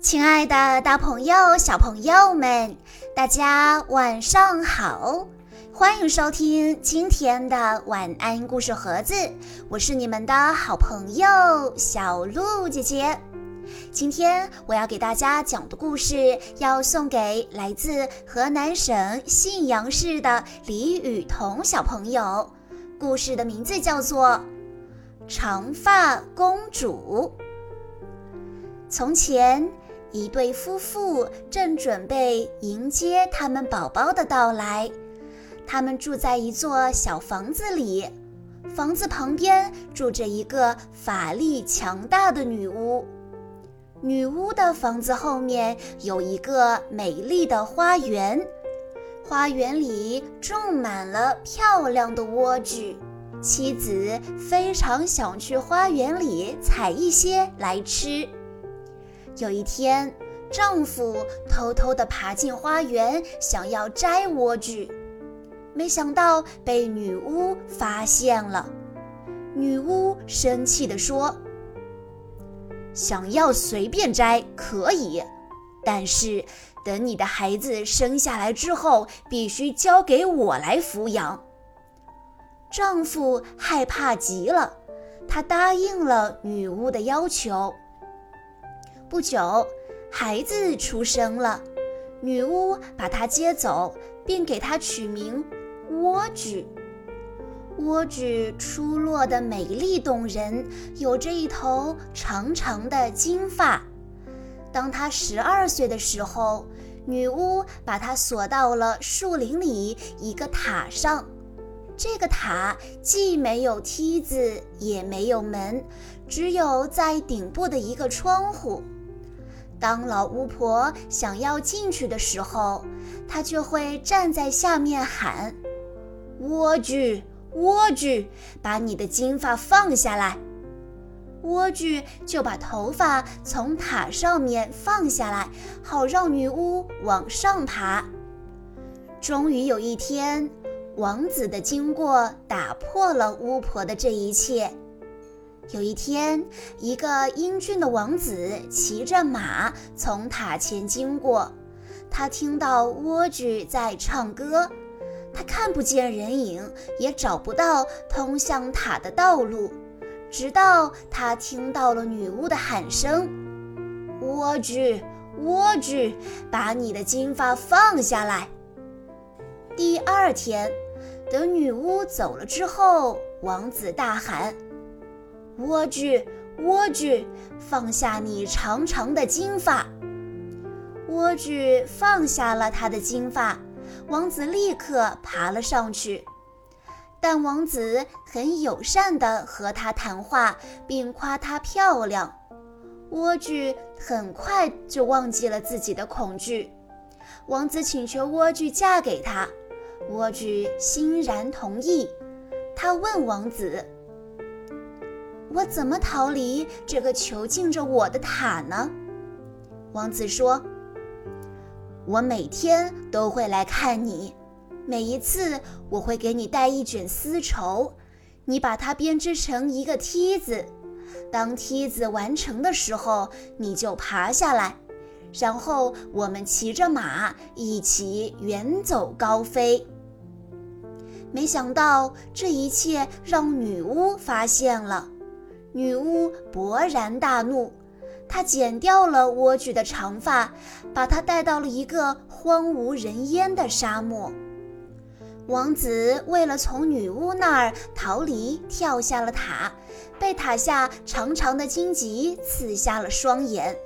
亲爱的，大朋友、小朋友们，大家晚上好！欢迎收听今天的晚安故事盒子，我是你们的好朋友小鹿姐姐。今天我要给大家讲的故事，要送给来自河南省信阳市的李雨桐小朋友。故事的名字叫做《长发公主》。从前。一对夫妇正准备迎接他们宝宝的到来，他们住在一座小房子里，房子旁边住着一个法力强大的女巫。女巫的房子后面有一个美丽的花园，花园里种满了漂亮的莴苣。妻子非常想去花园里采一些来吃。有一天，丈夫偷偷地爬进花园，想要摘莴苣，没想到被女巫发现了。女巫生气地说：“想要随便摘可以，但是等你的孩子生下来之后，必须交给我来抚养。”丈夫害怕极了，他答应了女巫的要求。不久，孩子出生了，女巫把他接走，并给他取名莴苣。莴苣出落的美丽动人，有着一头长长的金发。当他十二岁的时候，女巫把他锁到了树林里一个塔上。这个塔既没有梯子，也没有门，只有在顶部的一个窗户。当老巫婆想要进去的时候，她就会站在下面喊：“莴苣，莴苣，把你的金发放下来。”莴苣就把头发从塔上面放下来，好让女巫往上爬。终于有一天，王子的经过打破了巫婆的这一切。有一天，一个英俊的王子骑着马从塔前经过，他听到莴苣在唱歌，他看不见人影，也找不到通向塔的道路，直到他听到了女巫的喊声：“莴苣，莴苣，把你的金发放下来。”第二天，等女巫走了之后，王子大喊。莴苣，莴苣，放下你长长的金发。莴苣放下了他的金发，王子立刻爬了上去。但王子很友善地和他谈话，并夸她漂亮。莴苣很快就忘记了自己的恐惧。王子请求莴苣嫁给他，莴苣欣然同意。他问王子。我怎么逃离这个囚禁着我的塔呢？王子说：“我每天都会来看你，每一次我会给你带一卷丝绸，你把它编织成一个梯子。当梯子完成的时候，你就爬下来，然后我们骑着马一起远走高飞。”没想到这一切让女巫发现了。女巫勃然大怒，她剪掉了莴苣的长发，把她带到了一个荒无人烟的沙漠。王子为了从女巫那儿逃离，跳下了塔，被塔下长长的荆棘刺瞎了双眼。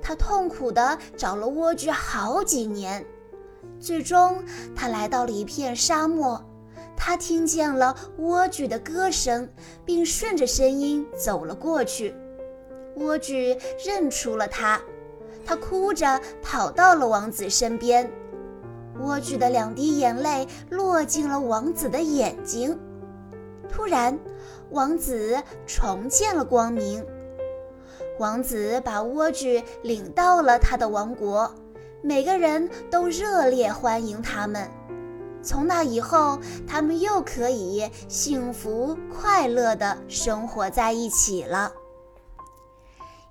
他痛苦地找了莴苣好几年，最终他来到了一片沙漠。他听见了莴苣的歌声，并顺着声音走了过去。莴苣认出了他，他哭着跑到了王子身边。莴苣的两滴眼泪落进了王子的眼睛。突然，王子重见了光明。王子把莴苣领到了他的王国，每个人都热烈欢迎他们。从那以后，他们又可以幸福快乐的生活在一起了。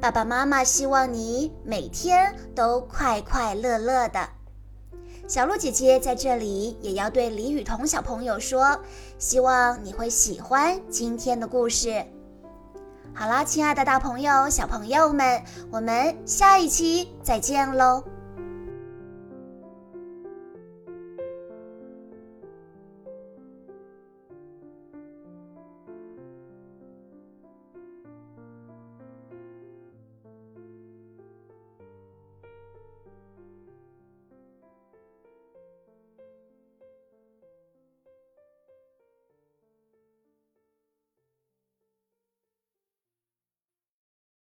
爸爸妈妈希望你每天都快快乐乐的。小鹿姐姐在这里也要对李雨桐小朋友说，希望你会喜欢今天的故事。好啦，亲爱的大朋友、小朋友们，我们下一期再见喽！